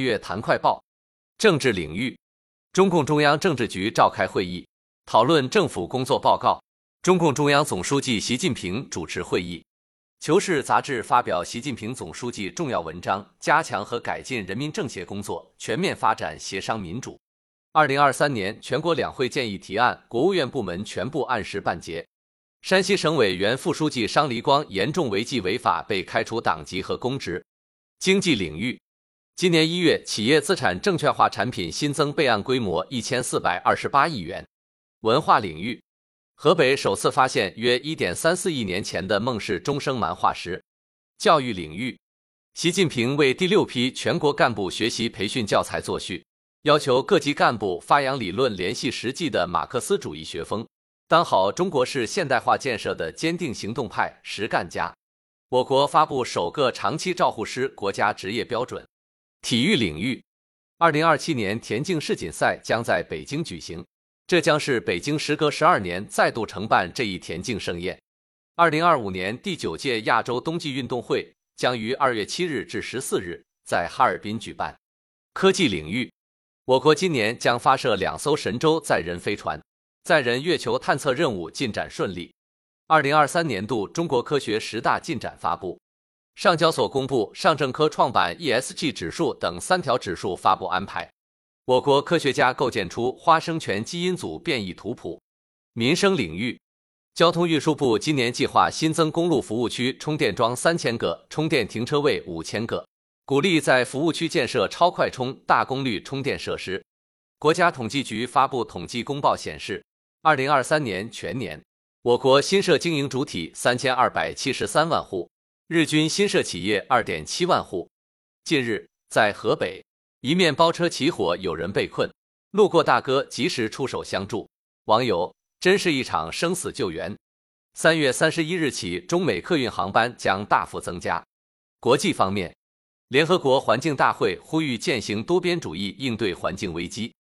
月谈快报，政治领域，中共中央政治局召开会议，讨论政府工作报告。中共中央总书记习近平主持会议。求是杂志发表习近平总书记重要文章：加强和改进人民政协工作，全面发展协商民主。二零二三年全国两会建议提案，国务院部门全部按时办结。山西省委原副书记商黎光严重违纪违法，被开除党籍和公职。经济领域，今年一月，企业资产证券化产品新增备案规模一千四百二十八亿元。文化领域，河北首次发现约一点三四亿年前的孟氏钟声蛮化石。教育领域，习近平为第六批全国干部学习培训教材作序，要求各级干部发扬理论联系实际的马克思主义学风。当好中国式现代化建设的坚定行动派、实干家。我国发布首个长期照护师国家职业标准。体育领域，二零二七年田径世锦赛将在北京举行，这将是北京时隔十二年再度承办这一田径盛宴。二零二五年第九届亚洲冬季运动会将于二月七日至十四日在哈尔滨举办。科技领域，我国今年将发射两艘神舟载人飞船。载人月球探测任务进展顺利。二零二三年度中国科学十大进展发布，上交所公布上证科创板 ESG 指数等三条指数发布安排。我国科学家构建出花生醛基因组变异图谱。民生领域，交通运输部今年计划新增公路服务区充电桩三千个，充电停车位五千个，鼓励在服务区建设超快充、大功率充电设施。国家统计局发布统计公报显示。二零二三年全年，我国新设经营主体三千二百七十三万户，日均新设企业二点七万户。近日，在河北，一面包车起火，有人被困，路过大哥及时出手相助。网友：真是一场生死救援。三月三十一日起，中美客运航班将大幅增加。国际方面，联合国环境大会呼吁践行多边主义，应对环境危机。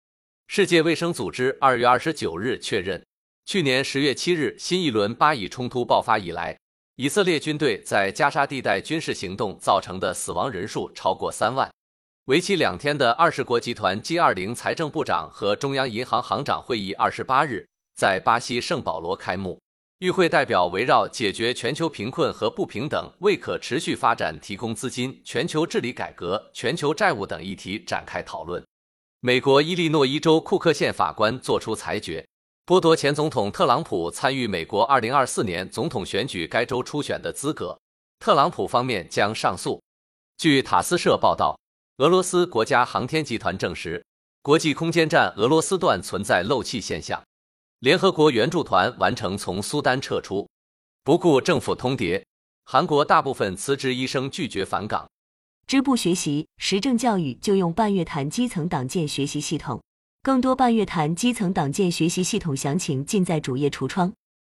世界卫生组织二月二十九日确认，去年十月七日新一轮巴以冲突爆发以来，以色列军队在加沙地带军事行动造成的死亡人数超过三万。为期两天的二十国集团 G 二零财政部长和中央银行行长会议二十八日在巴西圣保罗开幕，与会代表围绕解决全球贫困和不平等、为可持续发展提供资金、全球治理改革、全球债务等议题展开讨论。美国伊利诺伊州库克县法官作出裁决，剥夺前总统特朗普参与美国2024年总统选举该州初选的资格。特朗普方面将上诉。据塔斯社报道，俄罗斯国家航天集团证实，国际空间站俄罗斯段存在漏气现象。联合国援助团完成从苏丹撤出。不顾政府通牒，韩国大部分辞职医生拒绝返岗。支部学习实政教育就用半月谈基层党建学习系统，更多半月谈基层党建学习系统详情尽在主页橱窗。